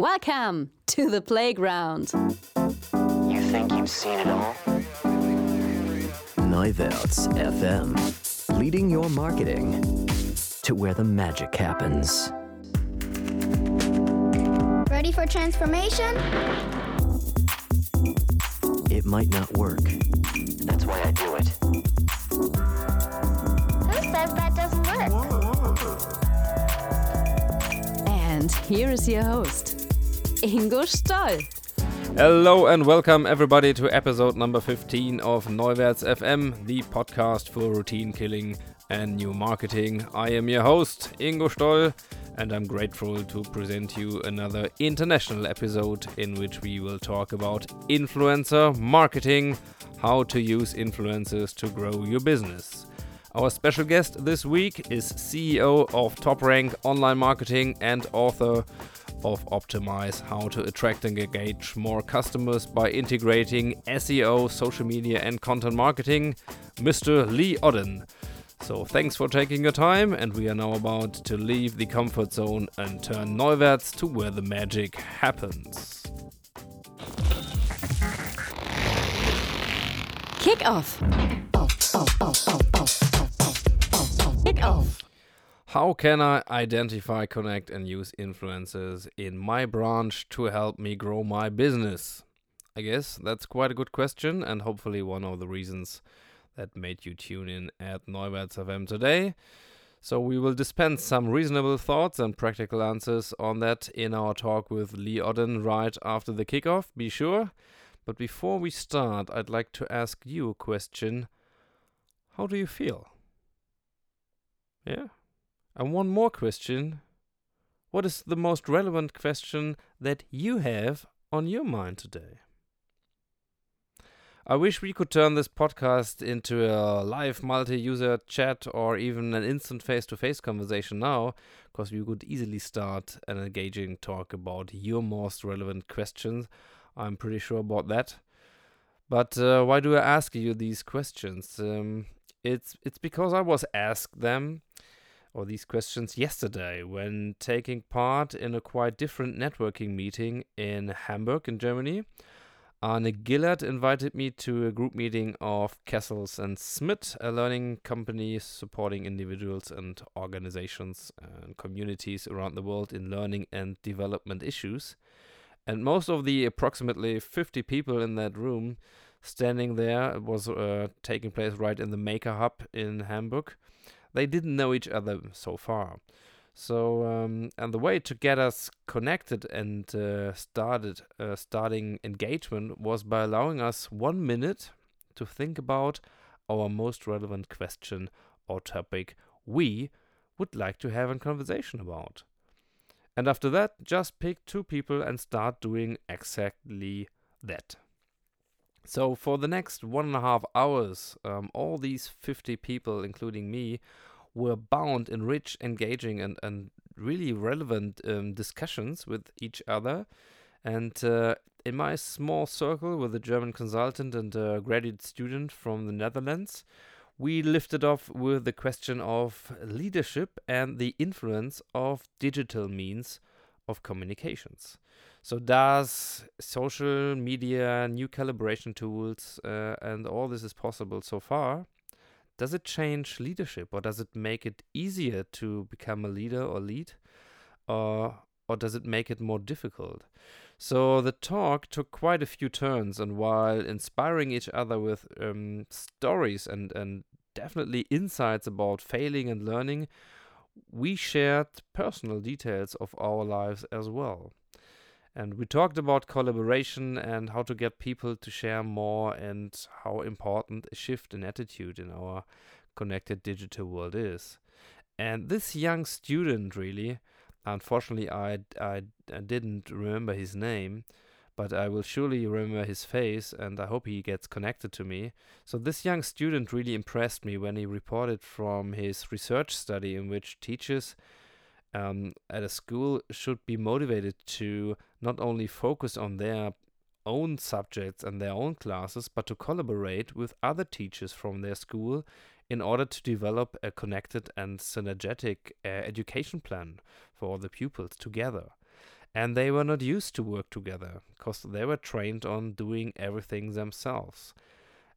Welcome to the playground. You think you've seen it all? Neuwerts FM, leading your marketing to where the magic happens. Ready for transformation? It might not work. That's why I do it. Who says that doesn't work? And here is your host, Ingo Stoll. Hello and welcome everybody to episode number 15 of Neuwerts FM, the podcast for routine killing and new marketing. I am your host, Ingo Stoll, and I'm grateful to present you another international episode in which we will talk about influencer marketing, how to use influencers to grow your business. Our special guest this week is CEO of Top Rank Online Marketing and author of Optimize How to Attract and Engage More Customers by Integrating SEO, Social Media, and Content Marketing, Mr. Lee Odden. So, thanks for taking your time, and we are now about to leave the comfort zone and turn Neuwerts to where the magic happens. Kick off. Kick Oh. off. How can I identify, connect, and use influencers in my branch to help me grow my business? I guess that's quite a good question, and hopefully one of the reasons that made you tune in at Neuwerts FM today. So we will dispense some reasonable thoughts and practical answers on that in our talk with Lee Odden right after the kickoff, be sure. But before we start, I'd like to ask you a question. How do you feel? Yeah? And one more question. What is the most relevant question that you have on your mind today? I wish we could turn this podcast into a live multi user chat or even an instant face to face conversation now, because we could easily start an engaging talk about your most relevant questions. I'm pretty sure about that. But uh, why do I ask you these questions? Um, it's it's because I was asked them or these questions yesterday when taking part in a quite different networking meeting in Hamburg in Germany. Arne Gillard invited me to a group meeting of Kessels and Smit, a learning company supporting individuals and organizations and communities around the world in learning and development issues. And most of the approximately 50 people in that room standing there was uh, taking place right in the Maker Hub in Hamburg. They didn't know each other so far. So, um, and the way to get us connected and uh, started uh, starting engagement was by allowing us one minute to think about our most relevant question or topic we would like to have a conversation about. And after that, just pick two people and start doing exactly that. So, for the next one and a half hours, um, all these 50 people, including me, were bound in rich, engaging, and, and really relevant um, discussions with each other. And uh, in my small circle with a German consultant and a graduate student from the Netherlands, we lifted off with the question of leadership and the influence of digital means of communications. So, does social media, new calibration tools, uh, and all this is possible so far? Does it change leadership, or does it make it easier to become a leader or lead, or or does it make it more difficult? So the talk took quite a few turns, and while inspiring each other with um, stories and and definitely insights about failing and learning, we shared personal details of our lives as well. And we talked about collaboration and how to get people to share more and how important a shift in attitude in our connected digital world is. And this young student, really, unfortunately, I, I, I didn't remember his name, but I will surely remember his face and I hope he gets connected to me. So, this young student really impressed me when he reported from his research study in which teachers um, at a school should be motivated to not only focus on their own subjects and their own classes, but to collaborate with other teachers from their school in order to develop a connected and synergetic uh, education plan for the pupils together. and they were not used to work together because they were trained on doing everything themselves.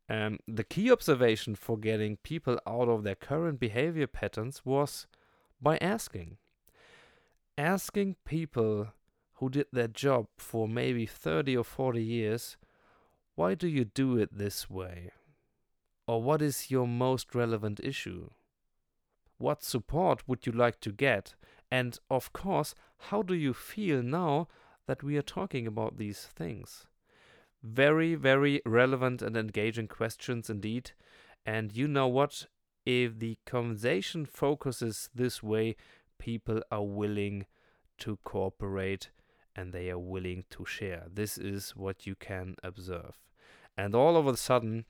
Um, the key observation for getting people out of their current behavior patterns was by asking. Asking people who did their job for maybe 30 or 40 years, why do you do it this way? Or what is your most relevant issue? What support would you like to get? And of course, how do you feel now that we are talking about these things? Very, very relevant and engaging questions indeed. And you know what? If the conversation focuses this way, people are willing to cooperate and they are willing to share. This is what you can observe. And all of a sudden,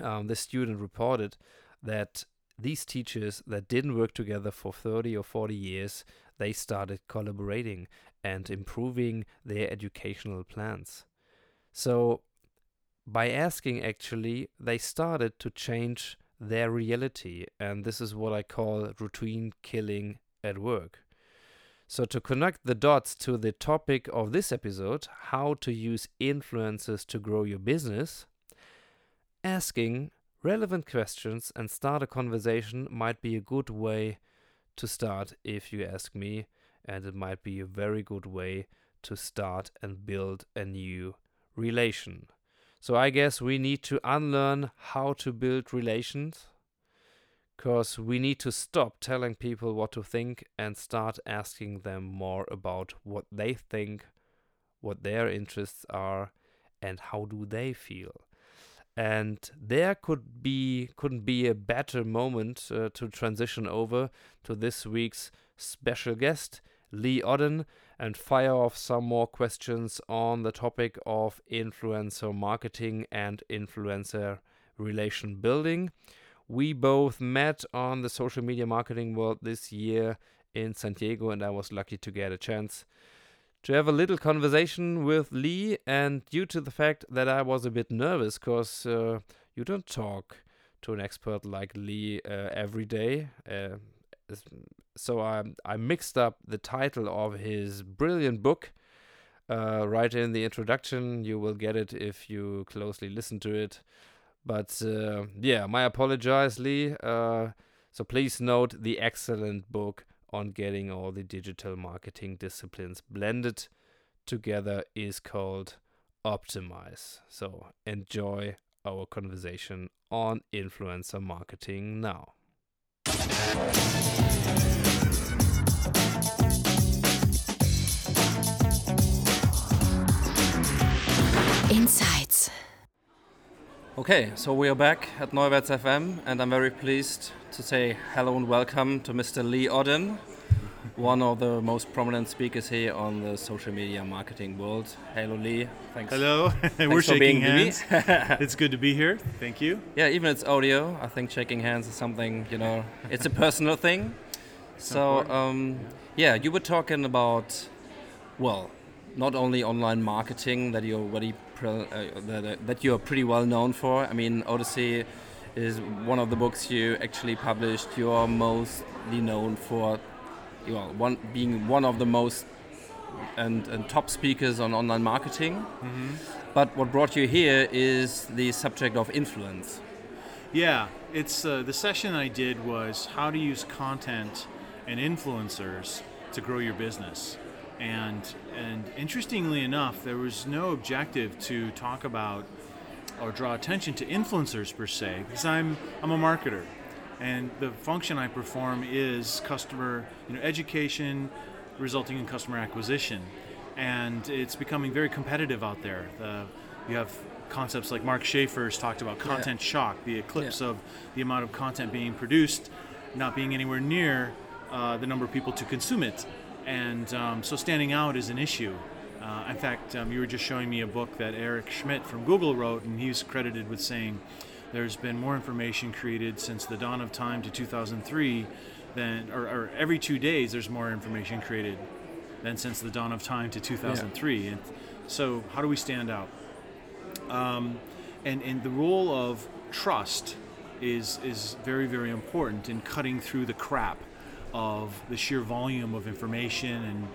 um, the student reported that these teachers that didn't work together for 30 or 40 years, they started collaborating and improving their educational plans. So, by asking, actually, they started to change their reality, and this is what I call routine killing at work. So, to connect the dots to the topic of this episode, how to use influencers to grow your business, asking relevant questions and start a conversation might be a good way to start, if you ask me, and it might be a very good way to start and build a new relation. So, I guess we need to unlearn how to build relations because we need to stop telling people what to think and start asking them more about what they think, what their interests are, and how do they feel. And there could be couldn't be a better moment uh, to transition over to this week's special guest, Lee Odden, and fire off some more questions on the topic of influencer marketing and influencer relation building. We both met on the social media marketing world this year in San Diego, and I was lucky to get a chance to have a little conversation with Lee. And due to the fact that I was a bit nervous, because uh, you don't talk to an expert like Lee uh, every day. Uh, so I, I mixed up the title of his brilliant book. Uh, right in the introduction, you will get it if you closely listen to it. But uh, yeah, my apologies, Lee. Uh, so please note the excellent book on getting all the digital marketing disciplines blended together is called Optimize. So enjoy our conversation on influencer marketing now. Insights. Okay, so we are back at Neuwerts FM, and I'm very pleased to say hello and welcome to Mr. Lee Odden, one of the most prominent speakers here on the social media marketing world. Hello, Lee. Thanks. Hello. Thanks We're shaking hands. it's good to be here. Thank you. Yeah, even it's audio. I think shaking hands is something you know. It's a personal thing. So um, yeah, you were talking about well, not only online marketing that you're already uh, that, that you're pretty well known for. I mean, Odyssey is one of the books you actually published. You're mostly known for you know, one being one of the most and, and top speakers on online marketing. But what brought you here is the subject of influence. Yeah, it's uh, the session I did was how to use content and influencers to grow your business. And and interestingly enough, there was no objective to talk about or draw attention to influencers per se because I'm I'm a marketer. And the function I perform is customer you know education resulting in customer acquisition. And it's becoming very competitive out there. The, you have concepts like Mark Schaefer's talked about content shock the eclipse Yeah. of the amount of content being produced not being anywhere near uh, the number of people to consume it and um, so standing out is an issue uh, in fact, um, you were just showing me a book that Eric Schmidt from Google wrote, and he's credited with saying there's been more information created since the dawn of time to 2003 than, or, or every two days there's more information created than since the dawn of time to 2003. And so, how do we stand out? Um, and, and the role of trust is, is very, very important in cutting through the crap of the sheer volume of information and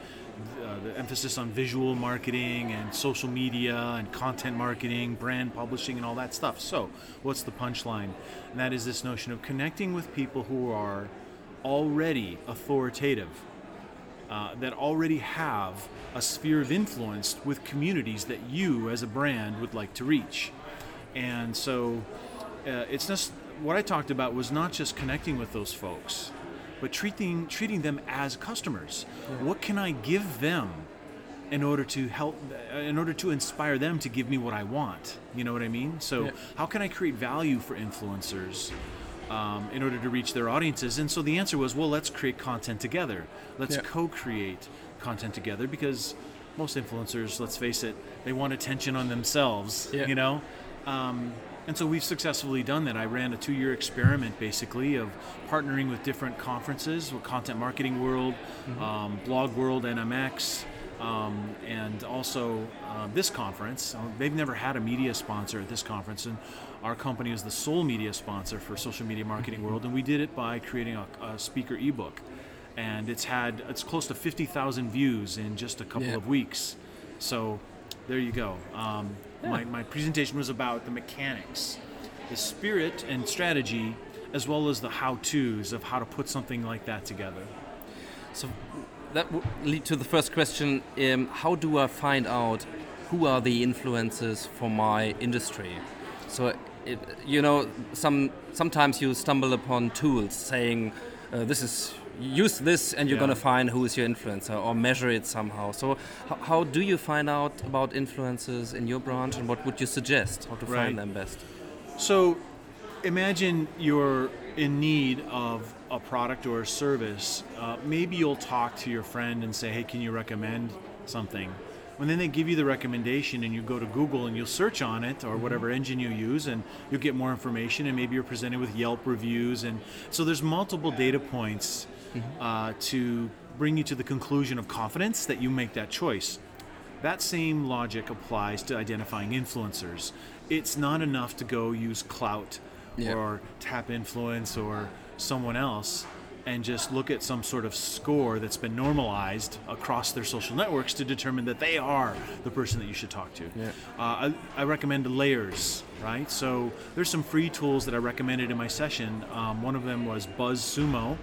uh, the emphasis on visual marketing and social media and content marketing, brand publishing, and all that stuff. So, what's the punchline? And that is this notion of connecting with people who are already authoritative, uh, that already have a sphere of influence with communities that you, as a brand, would like to reach. And so, uh, it's just what I talked about was not just connecting with those folks, but treating treating them as customers. What can I give them in order to help, uh, in order to inspire them to give me what I want? You know what I mean? So, Yeah. how can I create value for influencers? Um, in order to reach their audiences, and so the answer was, well, let's create content together. Let's Yeah. co-create content together because most influencers, let's face it, they want attention on themselves. Yeah. You know, um, and so we've successfully done that. I ran a two-year experiment, basically, of partnering with different conferences, with Content Marketing World, um, Blog World, NMX, um, and also uh, this conference. Uh, they've never had a media sponsor at this conference, and our company is the sole media sponsor for Social Media Marketing World, and we did it by creating a, a speaker ebook, and it's had it's close to 50,000 views in just a couple Yeah. of weeks. So there you go. Um, my, my presentation was about the mechanics, the spirit and strategy, as well as the how-tos of how to put something like that together. So that would lead to the first question: um, How do I find out who are the influences for my industry? So, it, you know, some sometimes you stumble upon tools saying uh, this is use this and you're Yeah. gonna find who is your influencer or measure it somehow. So, how do you find out about influencers in your branch, and what would you suggest how to Right. find them best? So imagine you're in need of a product or a service. Uh, maybe you'll talk to your friend and say, hey, can you recommend something? And then they give you the recommendation, and you go to Google and you'll search on it or whatever engine you use, and you'll get more information. And maybe you're presented with Yelp reviews, and so there's multiple data points uh, to bring you to the conclusion of confidence that you make that choice. That same logic applies to identifying influencers. It's not enough to go use Klout Yeah. or TapInfluence or someone else and just look at some sort of score that's been normalized across their social networks to determine that they are the person that you should talk to. Yeah. Uh, I, I recommend layers, right? So there's some free tools that I recommended in my session. Um, one of them was BuzzSumo,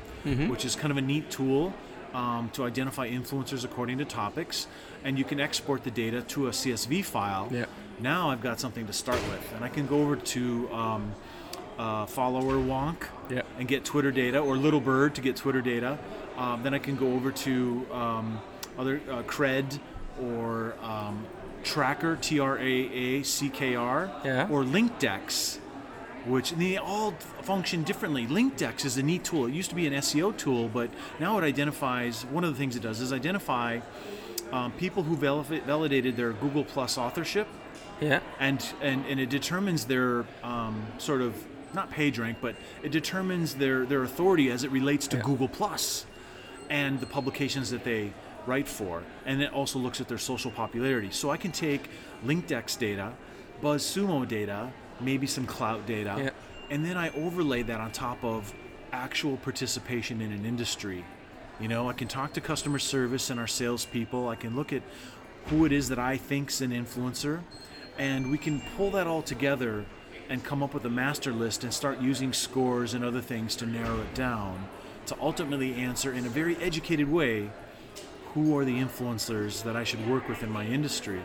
which is kind of a neat tool um, to identify influencers according to topics, and you can export the data to a CSV file. Yeah. Now I've got something to start with, and I can go over to um, uh, Followerwonk Yeah. and get Twitter data, or Little Bird to get Twitter data. Um, then I can go over to um, other uh, Kred or um, Traackr, T R A A C K R, Yeah. or LinkDex, which they all function differently. LinkDex is a neat tool. It used to be an SEO tool, but now it identifies. One of the things it does is identify um, people who val- validated their Google Plus authorship Yeah. and and, and it determines their um, sort of not PageRank, but it determines their their authority as it relates to Yeah. Google Plus and the publications that they write for, and it also looks at their social popularity. So I can take LinkDex data, BuzzSumo data, maybe some Klout data, Yeah. and then I overlay that on top of actual participation in an industry. You know, I can talk to customer service and our salespeople. I can look at who it is that I think's an influencer, and we can pull that all together and come up with a master list and start using scores and other things to narrow it down to ultimately answer in a very educated way who are the influencers that I should work with in my industry.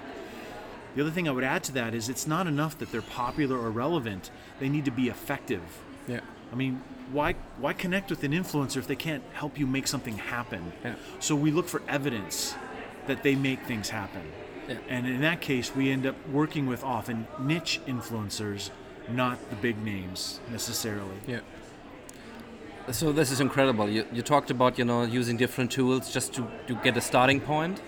The other thing I would add to that is it's not enough that they're popular or relevant, they need to be effective. Yeah. I mean, why why connect with an influencer if they can't help you make something happen? Yeah. So we look for evidence that they make things happen. Yeah. And in that case, we end up working with often niche influencers, not the big names necessarily. Yeah. So this is incredible. You, you talked about you know using different tools just to, to get a starting point,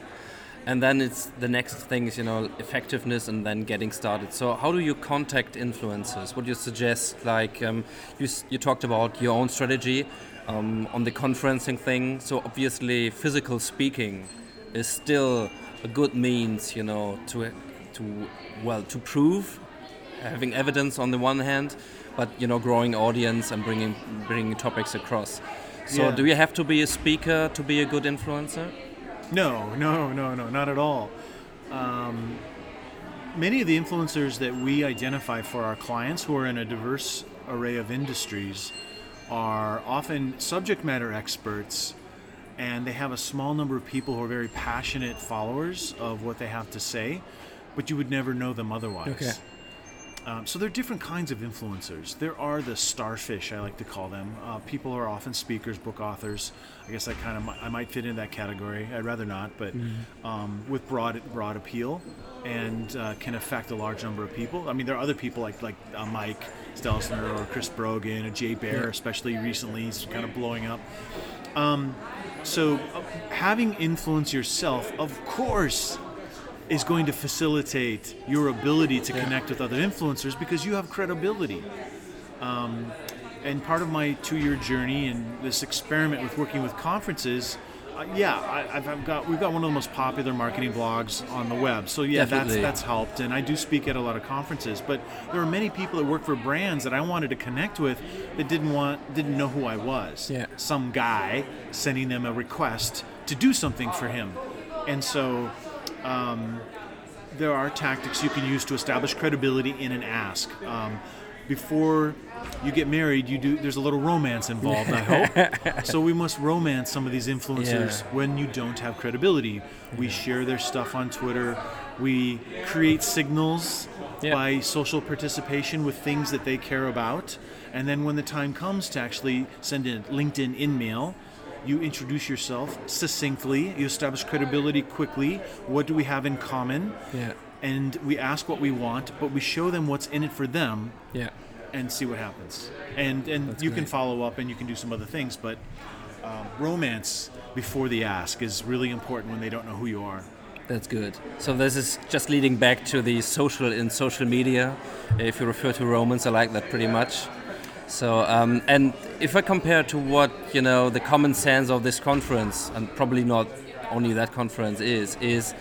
and then it's the next thing is you know effectiveness and then getting started. So how do you contact influencers? What do you suggest? Like um, you you talked about your own strategy um, on the conferencing thing. So obviously physical speaking is still a good means you know to to well to prove having evidence on the one hand, but you know, growing audience and bringing bringing topics across. So, Yeah. do you have to be a speaker to be a good influencer? No, no, no, no, not at all. Um, many of the influencers that we identify for our clients who are in a diverse array of industries are often subject matter experts and they have a small number of people who are very passionate followers of what they have to say, but you would never know them otherwise. Okay. Um, so there are different kinds of influencers. There are the starfish, I like to call them. Uh, people are often speakers, book authors. I guess I kind of I might fit into that category. I'd rather not, but um, with broad broad appeal and uh, can affect a large number of people. I mean, there are other people like like uh, Mike Stelzner or Chris Brogan or Jay Baer, especially recently, he's kind of blowing up. Um, so uh, having influence yourself, of course, is going to facilitate your ability to connect with other influencers because you have credibility. Um, and part of my two-year journey and this experiment with working with conferences, uh, yeah, I, I've, I've got we've got one of the most popular marketing blogs on the web. So yeah, Definitely. that's that's helped, and I do speak at a lot of conferences. But there are many people that work for brands that I wanted to connect with that didn't want didn't know who I was. Yeah. Some guy sending them a request to do something for him, and so there are tactics you can use to establish credibility in an ask. Um, before you get married, you do. There's a little romance involved. I hope. so we must romance some of these influencers Yeah. when you don't have credibility. We share their stuff on Twitter. We create signals Yeah. by social participation with things that they care about, and then when the time comes to actually send a LinkedIn in mail. You introduce yourself succinctly. You establish credibility quickly. What do we have in common? Yeah. and we ask what we want, but we show them what's in it for them Yeah. and see what happens. And and That's you can follow up and you can do some other things, but um, romance before the ask is really important when they don't know who you are. That's good. So this is just leading back to the social in social media. If you refer to Romans, I like that pretty much. So um, and if I compare to what you know, the common sense of this conference, and probably not only that conference is, is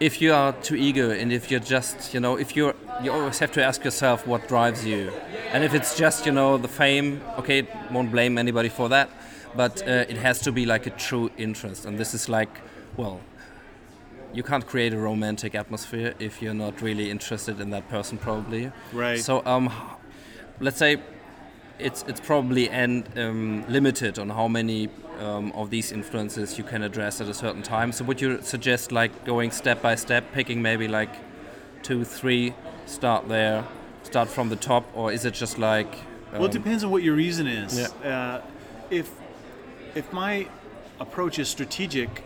if you are too eager and if you're just you know, if you're you always have to ask yourself what drives you, and if it's just you know the fame, okay, won't blame anybody for that, but uh, it has to be like a true interest, and this is like, well, you can't create a romantic atmosphere if you're not really interested in that person probably. Right. so um let's say it's it's probably and um, limited on how many um, of these influences you can address at a certain time so would you suggest like going step by step picking maybe like two three start there start from the top or is it just like well, it um, depends on what your reason is. Yeah. Uh, if if my approach is strategic,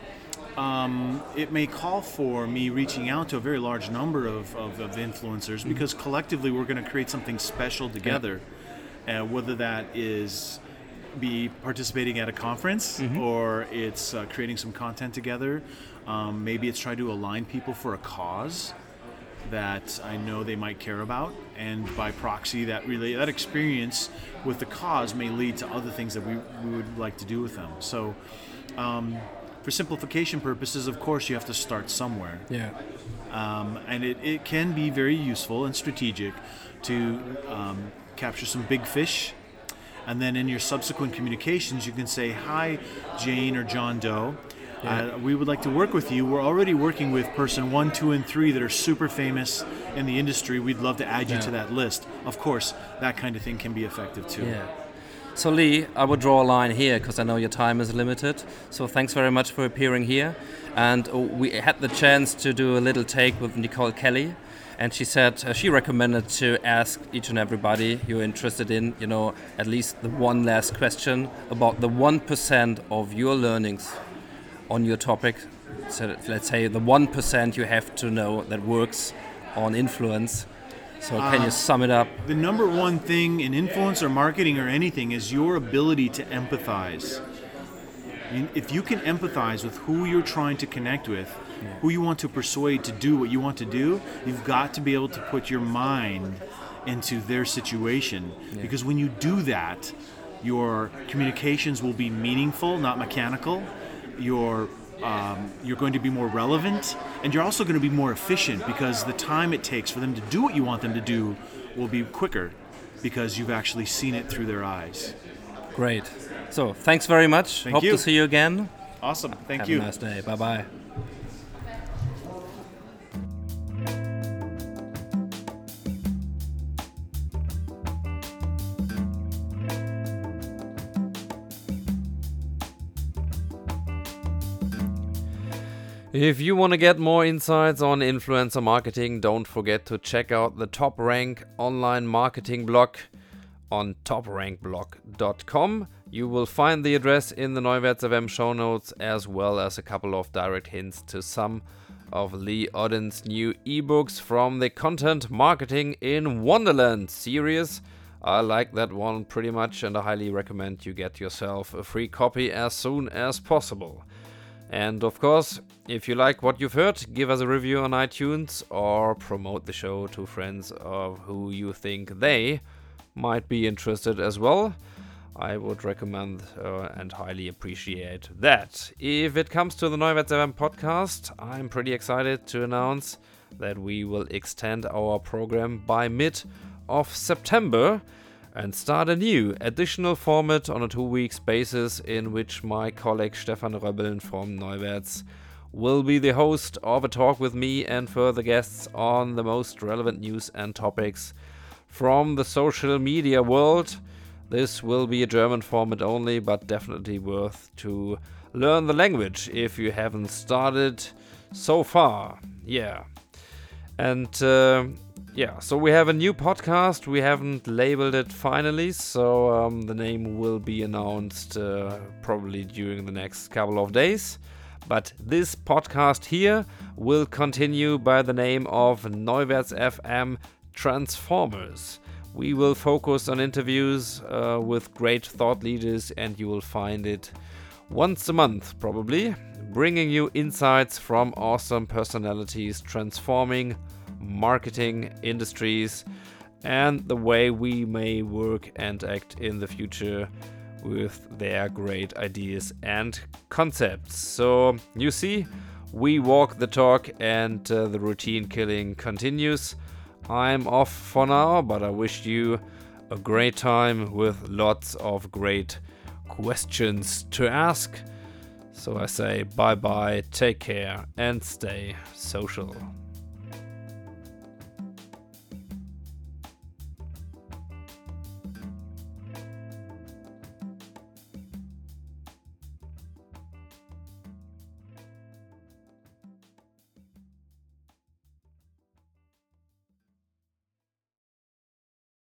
um, it may call for me reaching out to a very large number of, of, of influencers Mm-hmm. because collectively we're going to create something special together. Uh, whether that is be participating at a conference Mm-hmm. or it's uh, creating some content together. Um, maybe it's trying to align people for a cause that I know they might care about, and by proxy, that really that experience with the cause may lead to other things that we, we would like to do with them. So, um, for simplification purposes, of course, you have to start somewhere, Yeah. um, and it, it can be very useful and strategic to um, capture some big fish. And then in your subsequent communications, you can say, Hi, Jane or John Doe. Uh, we would like to work with you. We're already working with person one, two, and three that are super famous in the industry. We'd love to add you to that list. Of course, that kind of thing can be effective too. Yeah. So Lee, I would draw a line here because I know your time is limited. So thanks very much for appearing here. And uh, we had the chance to do a little take with Nicole Kelly, and she said uh, she recommended to ask each and everybody you're interested in, you know, at least the one last question about the one percent of your learnings on your topic. So let's say the one percent you have to know that works on influence. So can you sum it up? The number one thing in influence or marketing or anything is your ability to empathize. If you can empathize with who you're trying to connect with, who you want to persuade to do what you want to do, you've got to be able to put your mind into their situation. Because when you do that, your communications will be meaningful, not mechanical. Your um, you're going to be more relevant, and you're also going to be more efficient because the time it takes for them to do what you want them to do will be quicker because you've actually seen it through their eyes. Great. So thanks very much. Thank Hope you. to see you again. Awesome. Thank Have you. a nice day. Bye bye. If you want to get more insights on influencer marketing, don't forget to check out the Top Rank online marketing blog on toprankblog.com. You will find the address in the Neuwerts show notes as well as a couple of direct hints to some of Lee Odden's new ebooks from the Content Marketing in Wonderland series. I like that one pretty much and I highly recommend you get yourself a free copy as soon as possible. And of course, if you like what you've heard, give us a review on iTunes or promote the show to friends of who you think they might be interested as well. I would recommend uh, and highly appreciate that. If it comes to the Neuwerts FM podcast, I'm pretty excited to announce that we will extend our program by mid of September and start a new additional format on a two weeks basis in which my colleague Stefan Röbbeln from Neuwerts will be the host of a talk with me and further guests on the most relevant news and topics from the social media world. This will be a German format only, but definitely worth to learn the language if you haven't started so far. Yeah. And uh, yeah, so we have a new podcast. We haven't labeled it finally, so um, the name will be announced uh, probably during the next couple of days. But this podcast here will continue by the name of Neuwerts FM Transformers. We will focus on interviews uh, with great thought leaders, and you will find it once a month, probably, bringing you insights from awesome personalities transforming marketing industries and the way we may work and act in the future with their great ideas and concepts. So, you see, we walk the talk and uh, the routine killing continues. I'm off for now, but I wish you a great time with lots of great questions to ask. So I say bye bye, take care, and stay social.